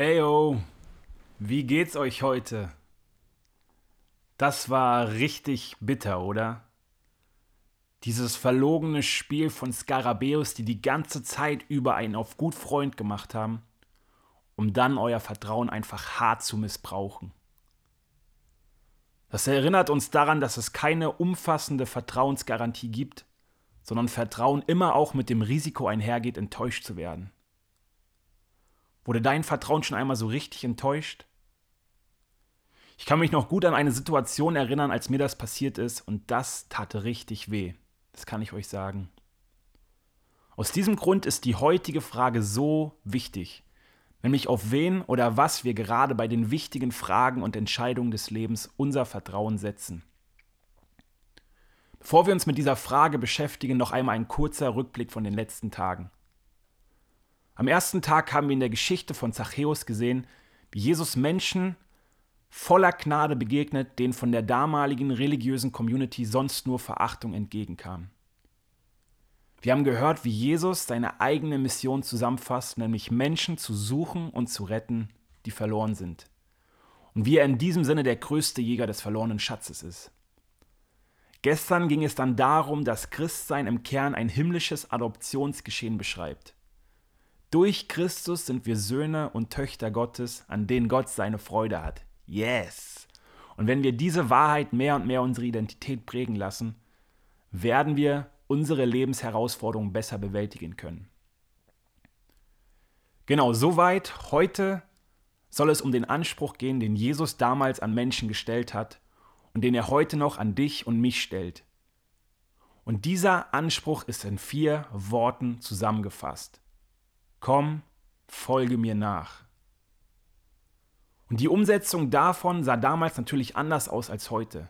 Heyo, wie geht's euch heute? Das war richtig bitter, oder? Dieses verlogene Spiel von Skarabäus, die die ganze Zeit über einen auf gut Freund gemacht haben, um dann euer Vertrauen einfach hart zu missbrauchen. Das erinnert uns daran, dass es keine umfassende Vertrauensgarantie gibt, sondern Vertrauen immer auch mit dem Risiko einhergeht, enttäuscht zu werden. Wurde dein Vertrauen schon einmal so richtig enttäuscht? Ich kann mich noch gut an eine Situation erinnern, als mir das passiert ist, und das tate richtig weh. Das kann ich euch sagen. Aus diesem Grund ist die heutige Frage so wichtig, nämlich auf wen oder was wir gerade bei den wichtigen Fragen und Entscheidungen des Lebens unser Vertrauen setzen. Bevor wir uns mit dieser Frage beschäftigen, noch einmal ein kurzer Rückblick von den letzten Tagen. Am ersten Tag haben wir in der Geschichte von Zachäus gesehen, wie Jesus Menschen voller Gnade begegnet, denen von der damaligen religiösen Community sonst nur Verachtung entgegenkam. Wir haben gehört, wie Jesus seine eigene Mission zusammenfasst, nämlich Menschen zu suchen und zu retten, die verloren sind. Und wie er in diesem Sinne der größte Jäger des verlorenen Schatzes ist. Gestern ging es dann darum, dass Christsein im Kern ein himmlisches Adoptionsgeschehen beschreibt. Durch Christus sind wir Söhne und Töchter Gottes, an denen Gott seine Freude hat. Yes! Und wenn wir diese Wahrheit mehr und mehr unsere Identität prägen lassen, werden wir unsere Lebensherausforderungen besser bewältigen können. Genau, soweit. Heute soll es um den Anspruch gehen, den Jesus damals an Menschen gestellt hat und den er heute noch an dich und mich stellt. Und dieser Anspruch ist in vier Worten zusammengefasst. Komm, folge mir nach. Und die Umsetzung davon sah damals natürlich anders aus als heute.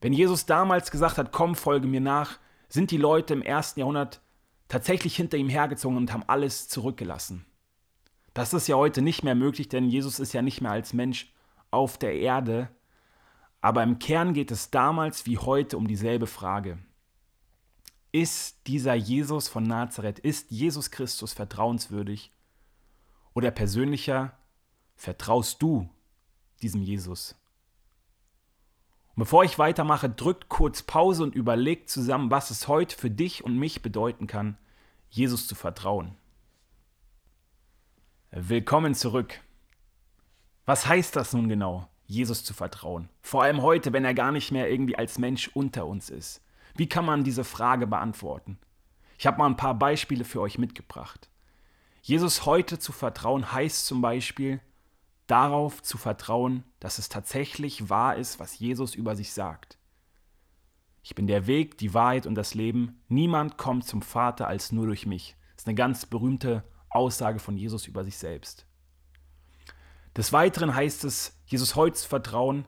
Wenn Jesus damals gesagt hat, komm, folge mir nach, sind die Leute im ersten Jahrhundert tatsächlich hinter ihm hergezogen und haben alles zurückgelassen. Das ist ja heute nicht mehr möglich, denn Jesus ist ja nicht mehr als Mensch auf der Erde. Aber im Kern geht es damals wie heute um dieselbe Frage. Ist dieser Jesus von Nazareth, ist Jesus Christus vertrauenswürdig? Oder persönlicher, vertraust du diesem Jesus? Und bevor ich weitermache, drückt kurz Pause und überlegt zusammen, was es heute für dich und mich bedeuten kann, Jesus zu vertrauen. Willkommen zurück. Was heißt das nun genau, Jesus zu vertrauen? Vor allem heute, wenn er gar nicht mehr irgendwie als Mensch unter uns ist. Wie kann man diese Frage beantworten? Ich habe mal ein paar Beispiele für euch mitgebracht. Jesus heute zu vertrauen heißt zum Beispiel darauf zu vertrauen, dass es tatsächlich wahr ist, was Jesus über sich sagt. Ich bin der Weg, die Wahrheit und das Leben. Niemand kommt zum Vater als nur durch mich. Das ist eine ganz berühmte Aussage von Jesus über sich selbst. Des Weiteren heißt es, Jesus heute zu vertrauen,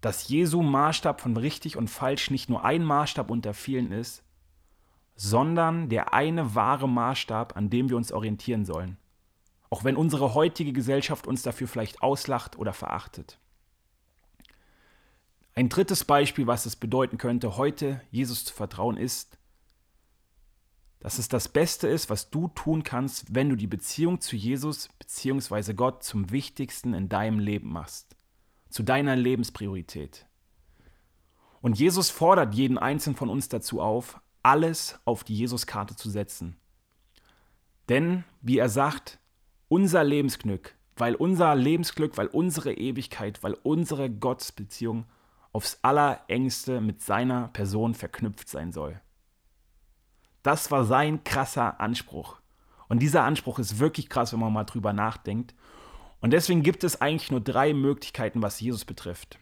dass Jesu Maßstab von richtig und falsch nicht nur ein Maßstab unter vielen ist, sondern der eine wahre Maßstab, an dem wir uns orientieren sollen. Auch wenn unsere heutige Gesellschaft uns dafür vielleicht auslacht oder verachtet. Ein drittes Beispiel, was es bedeuten könnte, heute Jesus zu vertrauen, ist, dass es das Beste ist, was du tun kannst, wenn du die Beziehung zu Jesus bzw. Gott zum Wichtigsten in deinem Leben machst zu deiner Lebenspriorität. Und Jesus fordert jeden einzelnen von uns dazu auf, alles auf die Jesuskarte zu setzen. Denn, wie er sagt, unser Lebensglück, weil unser Lebensglück, weil unsere Ewigkeit, weil unsere Gottesbeziehung aufs allerengste mit seiner Person verknüpft sein soll. Das war sein krasser Anspruch. Und dieser Anspruch ist wirklich krass, wenn man mal drüber nachdenkt. Und deswegen gibt es eigentlich nur drei Möglichkeiten, was Jesus betrifft.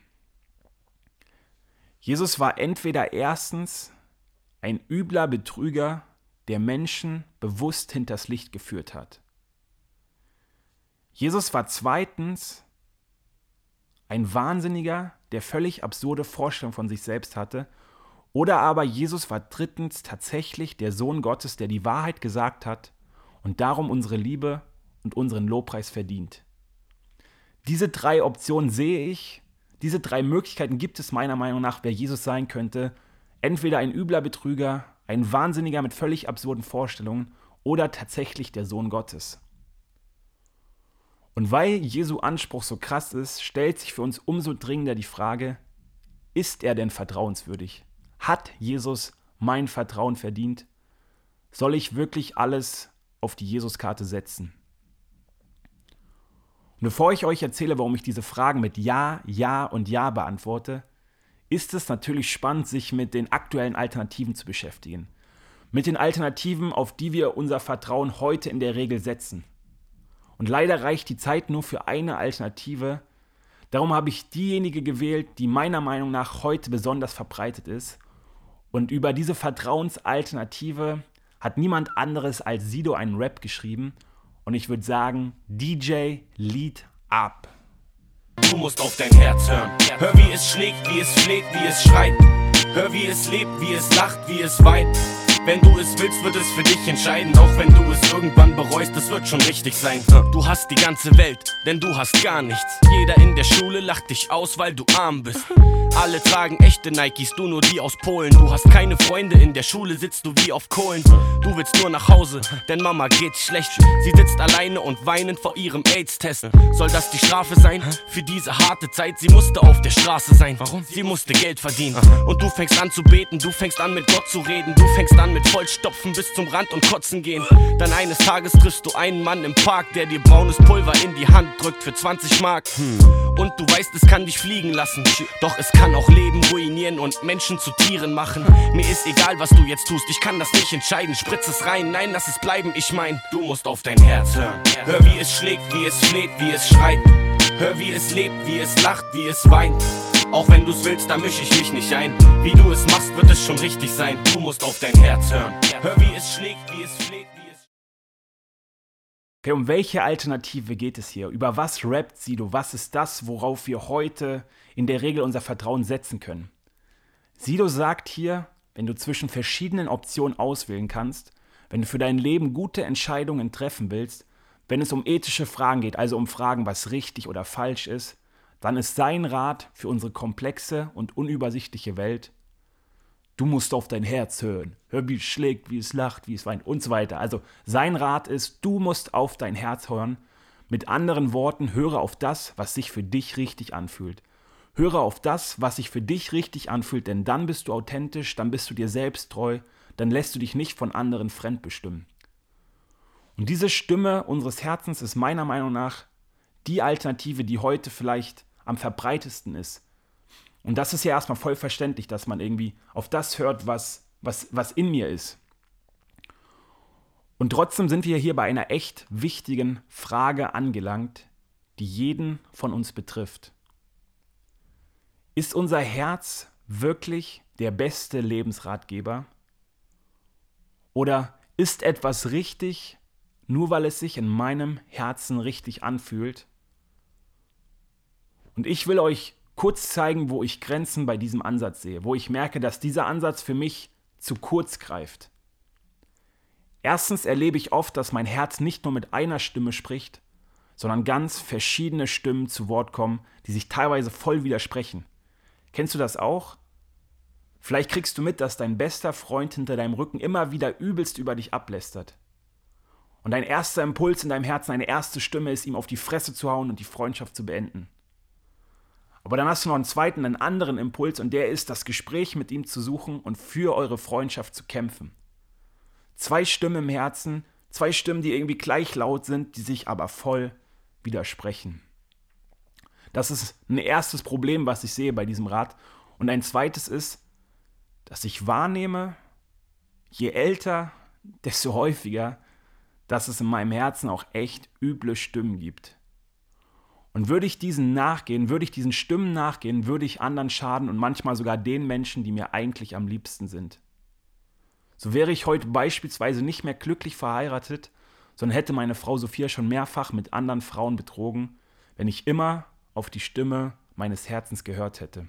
Jesus war entweder erstens ein übler Betrüger, der Menschen bewusst hinters Licht geführt hat. Jesus war zweitens ein Wahnsinniger, der völlig absurde Vorstellungen von sich selbst hatte. Oder aber Jesus war drittens tatsächlich der Sohn Gottes, der die Wahrheit gesagt hat und darum unsere Liebe und unseren Lobpreis verdient. Diese drei Optionen sehe ich, diese drei Möglichkeiten gibt es meiner Meinung nach, wer Jesus sein könnte. Entweder ein übler Betrüger, ein Wahnsinniger mit völlig absurden Vorstellungen oder tatsächlich der Sohn Gottes. Und weil Jesu Anspruch so krass ist, stellt sich für uns umso dringender die Frage, ist er denn vertrauenswürdig? Hat Jesus mein Vertrauen verdient? Soll ich wirklich alles auf die Jesuskarte setzen? Und bevor ich euch erzähle, warum ich diese Fragen mit Ja, Ja und Ja beantworte, ist es natürlich spannend, sich mit den aktuellen Alternativen zu beschäftigen. Mit den Alternativen, auf die wir unser Vertrauen heute in der Regel setzen. Und leider reicht die Zeit nur für eine Alternative. Darum habe ich diejenige gewählt, die meiner Meinung nach heute besonders verbreitet ist. Und über diese Vertrauensalternative hat niemand anderes als Sido einen Rap geschrieben. Und ich würde sagen, DJ Lead Up. Du musst auf dein Herz hören. Hör, wie es schlägt, wie es fleht, wie es schreit. Hör, wie es lebt, wie es lacht, wie es weint. Wenn du es willst, wird es für dich entscheiden. Auch wenn du es irgendwann bereust, es wird schon richtig sein. Du hast die ganze Welt, denn du hast gar nichts. Jeder in der Schule lacht dich aus, weil du arm bist. Alle tragen echte Nikes, du nur die aus Polen. Du hast keine Freunde, in der Schule sitzt du wie auf Kohlen. Du willst nur nach Hause, denn Mama geht's schlecht. Sie sitzt alleine und weinend vor ihrem AIDS-Test. Soll das die Strafe sein für diese harte Zeit? Sie musste auf der Straße sein. Warum? Sie musste Geld verdienen. Und du fängst an zu beten, du fängst an mit Gott zu reden, du fängst an mit Vollstopfen bis zum Rand und kotzen gehen. Dann eines Tages triffst du einen Mann im Park, der dir braunes Pulver in die Hand drückt für 20 Mark. Und du weißt, es kann dich fliegen lassen. Doch es kann auch Leben ruinieren und Menschen zu Tieren machen. Mir ist egal, was du jetzt tust, ich kann das nicht entscheiden. Spritz es rein, nein, lass es bleiben. Ich mein, du musst auf dein Herz hören. Hör, wie es schlägt, wie es fleht, wie es schreit. Hör, wie es lebt, wie es lacht, wie es weint. Auch wenn du's willst, da misch ich mich nicht ein. Wie du es machst, wird es schon richtig sein. Du musst auf dein Herz hören. Hör, wie es schlägt, wie es fleht, wie es. Okay, um welche Alternative geht es hier? Über was rappt Sido? Was ist das, worauf wir heute in der Regel unser Vertrauen setzen können? Sido sagt hier, wenn du zwischen verschiedenen Optionen auswählen kannst, wenn du für dein Leben gute Entscheidungen treffen willst, wenn es um ethische Fragen geht, also um Fragen, was richtig oder falsch ist, dann ist sein Rat für unsere komplexe und unübersichtliche Welt, du musst auf dein Herz hören. Hör, wie es schlägt, wie es lacht, wie es weint und so weiter. Also sein Rat ist, du musst auf dein Herz hören. Mit anderen Worten, höre auf das, was sich für dich richtig anfühlt. Höre auf das, was sich für dich richtig anfühlt, denn dann bist du authentisch, dann bist du dir selbst treu, dann lässt du dich nicht von anderen fremdbestimmen. Und diese Stimme unseres Herzens ist meiner Meinung nach die Alternative, die heute vielleicht am verbreitesten ist. Und das ist ja erstmal voll verständlich, dass man irgendwie auf das hört, was, was, was in mir ist. Und trotzdem sind wir hier bei einer echt wichtigen Frage angelangt, die jeden von uns betrifft. Ist unser Herz wirklich der beste Lebensratgeber? Oder ist etwas richtig, nur weil es sich in meinem Herzen richtig anfühlt? Und ich will euch kurz zeigen, wo ich Grenzen bei diesem Ansatz sehe, wo ich merke, dass dieser Ansatz für mich zu kurz greift. Erstens erlebe ich oft, dass mein Herz nicht nur mit einer Stimme spricht, sondern ganz verschiedene Stimmen zu Wort kommen, die sich teilweise voll widersprechen. Kennst du das auch? Vielleicht kriegst du mit, dass dein bester Freund hinter deinem Rücken immer wieder übelst über dich ablästert. Und dein erster Impuls in deinem Herzen, eine erste Stimme ist, ihm auf die Fresse zu hauen und die Freundschaft zu beenden. Aber dann hast du noch einen zweiten, einen anderen Impuls und der ist, das Gespräch mit ihm zu suchen und für eure Freundschaft zu kämpfen. Zwei Stimmen im Herzen, zwei Stimmen, die irgendwie gleich laut sind, die sich aber voll widersprechen. Das ist ein erstes Problem, was ich sehe bei diesem Rat. Und ein zweites ist, dass ich wahrnehme, je älter, desto häufiger, dass es in meinem Herzen auch echt üble Stimmen gibt. Und würde ich diesen nachgehen, würde ich diesen Stimmen nachgehen, würde ich anderen schaden und manchmal sogar den Menschen, die mir eigentlich am liebsten sind. So wäre ich heute beispielsweise nicht mehr glücklich verheiratet, sondern hätte meine Frau Sophia schon mehrfach mit anderen Frauen betrogen, wenn ich immer auf die Stimme meines Herzens gehört hätte.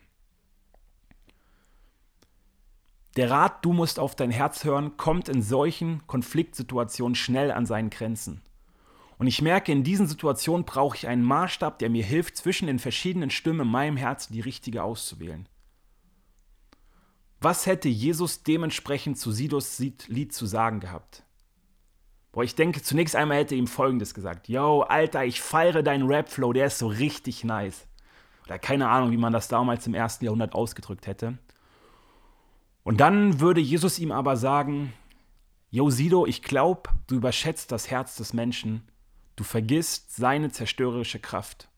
Der Rat, du musst auf dein Herz hören, kommt in solchen Konfliktsituationen schnell an seinen Grenzen. Und ich merke, in diesen Situationen brauche ich einen Maßstab, der mir hilft, zwischen den verschiedenen Stimmen in meinem Herzen die richtige auszuwählen. Was hätte Jesus dementsprechend zu Sidos Lied zu sagen gehabt? Boah, ich denke, zunächst einmal hätte ihm folgendes gesagt: Yo, Alter, ich feiere deinen Rap-Flow, der ist so richtig nice. Oder keine Ahnung, wie man das damals im ersten Jahrhundert ausgedrückt hätte. Und dann würde Jesus ihm aber sagen: Yo, Sido, ich glaube, du überschätzt das Herz des Menschen. Du vergisst seine zerstörerische Kraft.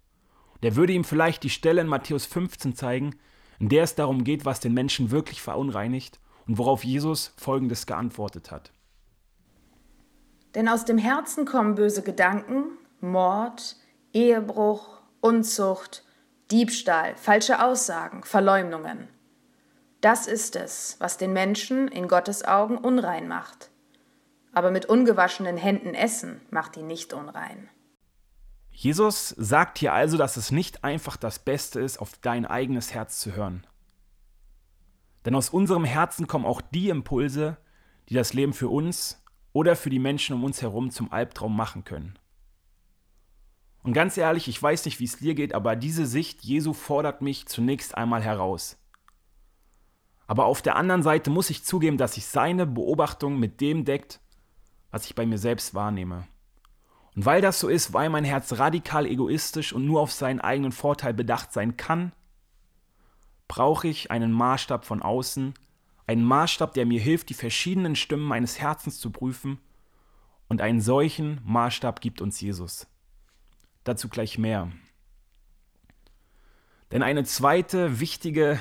Der würde ihm vielleicht die Stelle in Matthäus 15 zeigen, in der es darum geht, was den Menschen wirklich verunreinigt und worauf Jesus Folgendes geantwortet hat. Denn aus dem Herzen kommen böse Gedanken, Mord, Ehebruch, Unzucht, Diebstahl, falsche Aussagen, Verleumdungen. Das ist es, was den Menschen in Gottes Augen unrein macht. Aber mit ungewaschenen Händen essen macht ihn nicht unrein. Jesus sagt hier also, dass es nicht einfach das Beste ist, auf dein eigenes Herz zu hören. Denn aus unserem Herzen kommen auch die Impulse, die das Leben für uns oder für die Menschen um uns herum zum Albtraum machen können. Und ganz ehrlich, ich weiß nicht, wie es dir geht, aber diese Sicht Jesu fordert mich zunächst einmal heraus. Aber auf der anderen Seite muss ich zugeben, dass sich seine Beobachtung mit dem deckt, was ich bei mir selbst wahrnehme. Und weil das so ist, weil mein Herz radikal egoistisch und nur auf seinen eigenen Vorteil bedacht sein kann, brauche ich einen Maßstab von außen, einen Maßstab, der mir hilft, die verschiedenen Stimmen meines Herzens zu prüfen. Und einen solchen Maßstab gibt uns Jesus. Dazu gleich mehr. Denn eine zweite wichtige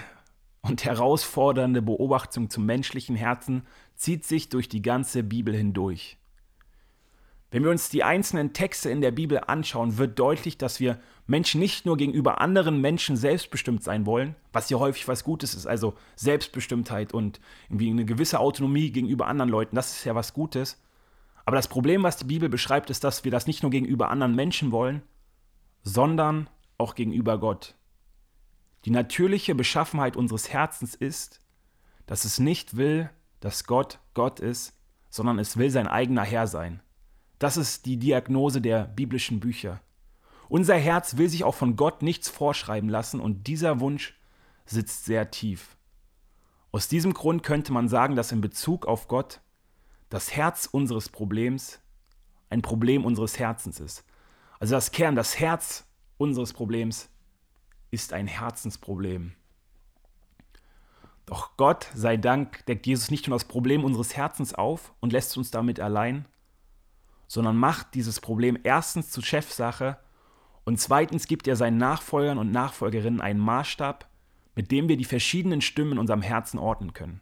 und herausfordernde Beobachtung zum menschlichen Herzen zieht sich durch die ganze Bibel hindurch. Wenn wir uns die einzelnen Texte in der Bibel anschauen, wird deutlich, dass wir Menschen nicht nur gegenüber anderen Menschen selbstbestimmt sein wollen, was ja häufig was Gutes ist, also Selbstbestimmtheit und irgendwie eine gewisse Autonomie gegenüber anderen Leuten, das ist ja was Gutes. Aber das Problem, was die Bibel beschreibt, ist, dass wir das nicht nur gegenüber anderen Menschen wollen, sondern auch gegenüber Gott. Die natürliche Beschaffenheit unseres Herzens ist, dass es nicht will, dass Gott Gott ist, sondern es will sein eigener Herr sein. Das ist die Diagnose der biblischen Bücher. Unser Herz will sich auch von Gott nichts vorschreiben lassen und dieser Wunsch sitzt sehr tief. Aus diesem Grund könnte man sagen, dass in Bezug auf Gott das Herz unseres Problems ein Problem unseres Herzens ist. Also das Kern, das Herz unseres Problems ist ein Herzensproblem. Doch Gott sei Dank deckt Jesus nicht nur das Problem unseres Herzens auf und lässt uns damit allein, sondern macht dieses Problem erstens zu Chefsache und zweitens gibt er seinen Nachfolgern und Nachfolgerinnen einen Maßstab, mit dem wir die verschiedenen Stimmen in unserem Herzen ordnen können.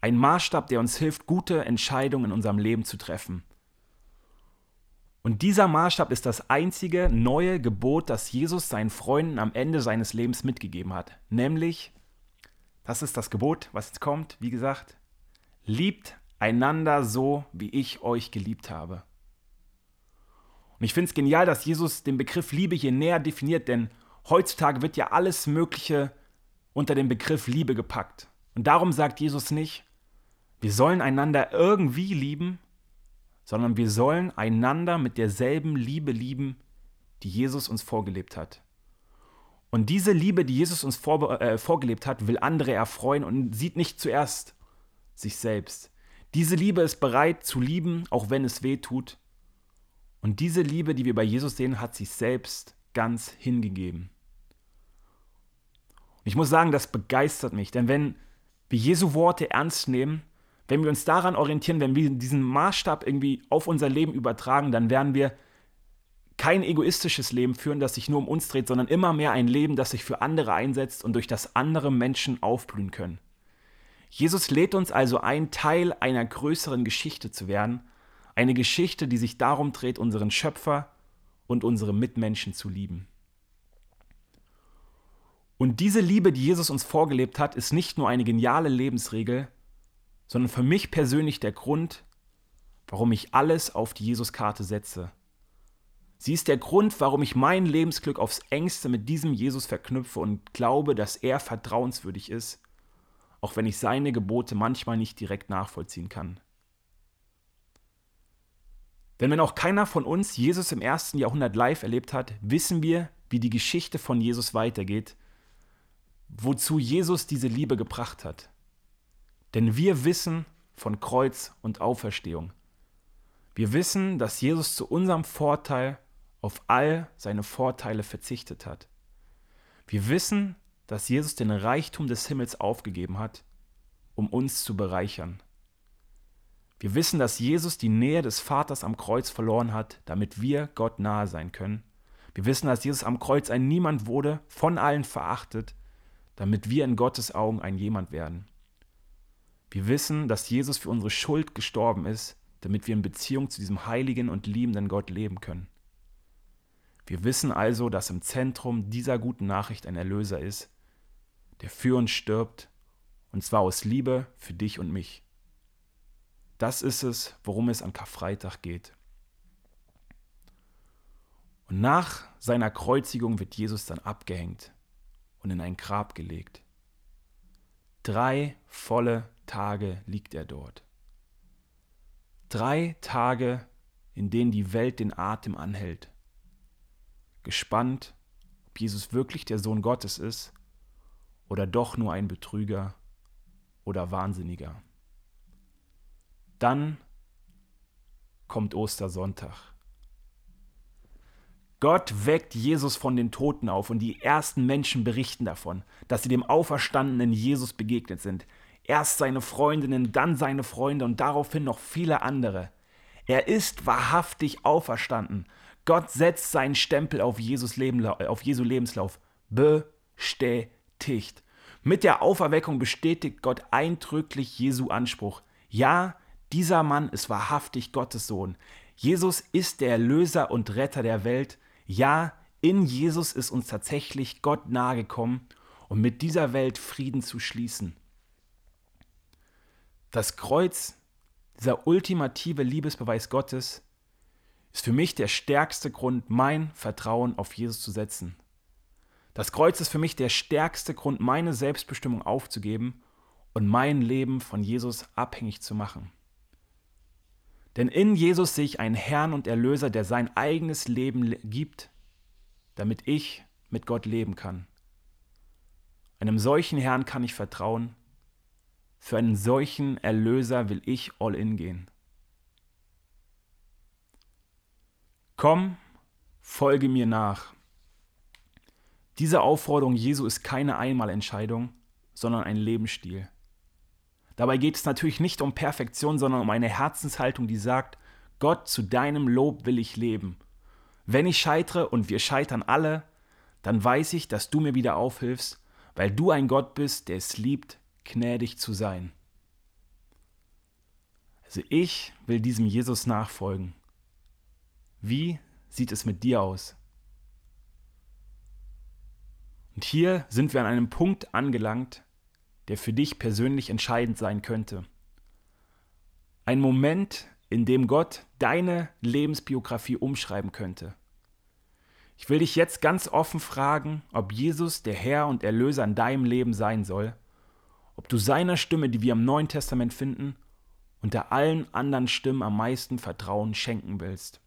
Ein Maßstab, der uns hilft, gute Entscheidungen in unserem Leben zu treffen. Und dieser Maßstab ist das einzige neue Gebot, das Jesus seinen Freunden am Ende seines Lebens mitgegeben hat. Nämlich, das ist das Gebot, was jetzt kommt, wie gesagt, liebt einander so, wie ich euch geliebt habe. Und ich finde es genial, dass Jesus den Begriff Liebe hier näher definiert, denn heutzutage wird ja alles Mögliche unter den Begriff Liebe gepackt. Und darum sagt Jesus nicht, wir sollen einander irgendwie lieben, sondern wir sollen einander mit derselben Liebe lieben, die Jesus uns vorgelebt hat. Und diese Liebe, die Jesus uns vor, äh, vorgelebt hat, will andere erfreuen und sieht nicht zuerst sich selbst. Diese Liebe ist bereit zu lieben, auch wenn es weh tut. Und diese Liebe, die wir bei Jesus sehen, hat sich selbst ganz hingegeben. Und ich muss sagen, das begeistert mich, denn wenn wir Jesu Worte ernst nehmen, wenn wir uns daran orientieren, wenn wir diesen Maßstab irgendwie auf unser Leben übertragen, dann werden wir kein egoistisches Leben führen, das sich nur um uns dreht, sondern immer mehr ein Leben, das sich für andere einsetzt und durch das andere Menschen aufblühen können. Jesus lädt uns also ein, Teil einer größeren Geschichte zu werden, eine Geschichte, die sich darum dreht, unseren Schöpfer und unsere Mitmenschen zu lieben. Und diese Liebe, die Jesus uns vorgelebt hat, ist nicht nur eine geniale Lebensregel, sondern für mich persönlich der Grund, warum ich alles auf die Jesuskarte setze. Sie ist der Grund, warum ich mein Lebensglück aufs engste mit diesem Jesus verknüpfe und glaube, dass er vertrauenswürdig ist auch wenn ich seine Gebote manchmal nicht direkt nachvollziehen kann. Denn wenn auch keiner von uns Jesus im ersten Jahrhundert live erlebt hat, wissen wir, wie die Geschichte von Jesus weitergeht, wozu Jesus diese Liebe gebracht hat. Denn wir wissen von Kreuz und Auferstehung. Wir wissen, dass Jesus zu unserem Vorteil auf all seine Vorteile verzichtet hat. Wir wissen, dass Jesus den Reichtum des Himmels aufgegeben hat, um uns zu bereichern. Wir wissen, dass Jesus die Nähe des Vaters am Kreuz verloren hat, damit wir Gott nahe sein können. Wir wissen, dass Jesus am Kreuz ein Niemand wurde, von allen verachtet, damit wir in Gottes Augen ein Jemand werden. Wir wissen, dass Jesus für unsere Schuld gestorben ist, damit wir in Beziehung zu diesem heiligen und liebenden Gott leben können. Wir wissen also, dass im Zentrum dieser guten Nachricht ein Erlöser ist, der für uns stirbt, und zwar aus Liebe für dich und mich. Das ist es, worum es an Karfreitag geht. Und nach seiner Kreuzigung wird Jesus dann abgehängt und in ein Grab gelegt. Drei volle Tage liegt er dort. Drei Tage, in denen die Welt den Atem anhält. Gespannt, ob Jesus wirklich der Sohn Gottes ist oder doch nur ein Betrüger oder Wahnsinniger. Dann kommt Ostersonntag. Gott weckt Jesus von den Toten auf und die ersten Menschen berichten davon, dass sie dem auferstandenen Jesus begegnet sind. Erst seine Freundinnen, dann seine Freunde und daraufhin noch viele andere. Er ist wahrhaftig auferstanden. Gott setzt seinen Stempel auf, Jesus Leben, auf Jesu Lebenslauf. Bestätigt. Mit der Auferweckung bestätigt Gott eindrücklich Jesu Anspruch. Ja, dieser Mann ist wahrhaftig Gottes Sohn. Jesus ist der Erlöser und Retter der Welt. Ja, in Jesus ist uns tatsächlich Gott nahegekommen, um mit dieser Welt Frieden zu schließen. Das Kreuz, dieser ultimative Liebesbeweis Gottes, ist für mich der stärkste Grund, mein Vertrauen auf Jesus zu setzen. Das Kreuz ist für mich der stärkste Grund, meine Selbstbestimmung aufzugeben und mein Leben von Jesus abhängig zu machen. Denn in Jesus sehe ich einen Herrn und Erlöser, der sein eigenes Leben gibt, damit ich mit Gott leben kann. Einem solchen Herrn kann ich vertrauen. Für einen solchen Erlöser will ich all in gehen. Komm, folge mir nach. Diese Aufforderung Jesu ist keine Einmalentscheidung, sondern ein Lebensstil. Dabei geht es natürlich nicht um Perfektion, sondern um eine Herzenshaltung, die sagt, Gott, zu deinem Lob will ich leben. Wenn ich scheitere und wir scheitern alle, dann weiß ich, dass du mir wieder aufhilfst, weil du ein Gott bist, der es liebt, gnädig zu sein. Also ich will diesem Jesus nachfolgen. Wie sieht es mit dir aus? Und hier sind wir an einem Punkt angelangt, der für dich persönlich entscheidend sein könnte. Ein Moment, in dem Gott deine Lebensbiografie umschreiben könnte. Ich will dich jetzt ganz offen fragen, ob Jesus der Herr und Erlöser in deinem Leben sein soll, ob du seiner Stimme, die wir im Neuen Testament finden, unter allen anderen Stimmen am meisten Vertrauen schenken willst.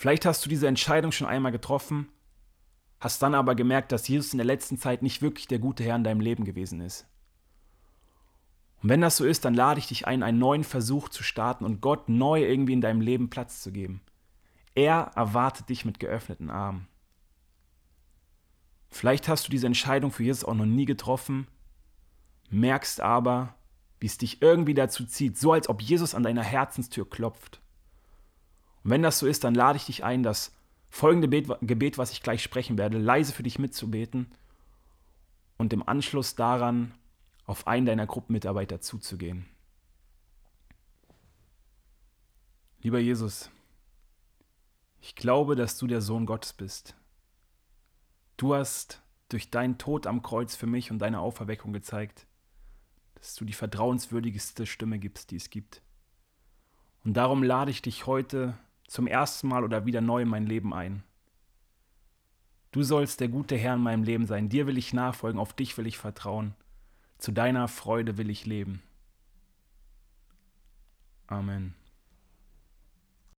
Vielleicht hast du diese Entscheidung schon einmal getroffen hast dann aber gemerkt, dass Jesus in der letzten Zeit nicht wirklich der gute Herr in deinem Leben gewesen ist. Und wenn das so ist, dann lade ich dich ein, einen neuen Versuch zu starten und Gott neu irgendwie in deinem Leben Platz zu geben. Er erwartet dich mit geöffneten Armen. Vielleicht hast du diese Entscheidung für Jesus auch noch nie getroffen, merkst aber, wie es dich irgendwie dazu zieht, so als ob Jesus an deiner Herzenstür klopft. Und wenn das so ist, dann lade ich dich ein, das folgende Gebet, was ich gleich sprechen werde, leise für dich mitzubeten und im Anschluss daran auf einen deiner Gruppenmitarbeiter zuzugehen. Lieber Jesus, ich glaube, dass du der Sohn Gottes bist. Du hast durch deinen Tod am Kreuz für mich und deine Auferweckung gezeigt, dass du die vertrauenswürdigste Stimme gibst, die es gibt. Und darum lade ich dich heute zum ersten Mal oder wieder neu in mein Leben ein. Du sollst der gute Herr in meinem Leben sein. Dir will ich nachfolgen, auf dich will ich vertrauen. Zu deiner Freude will ich leben. Amen.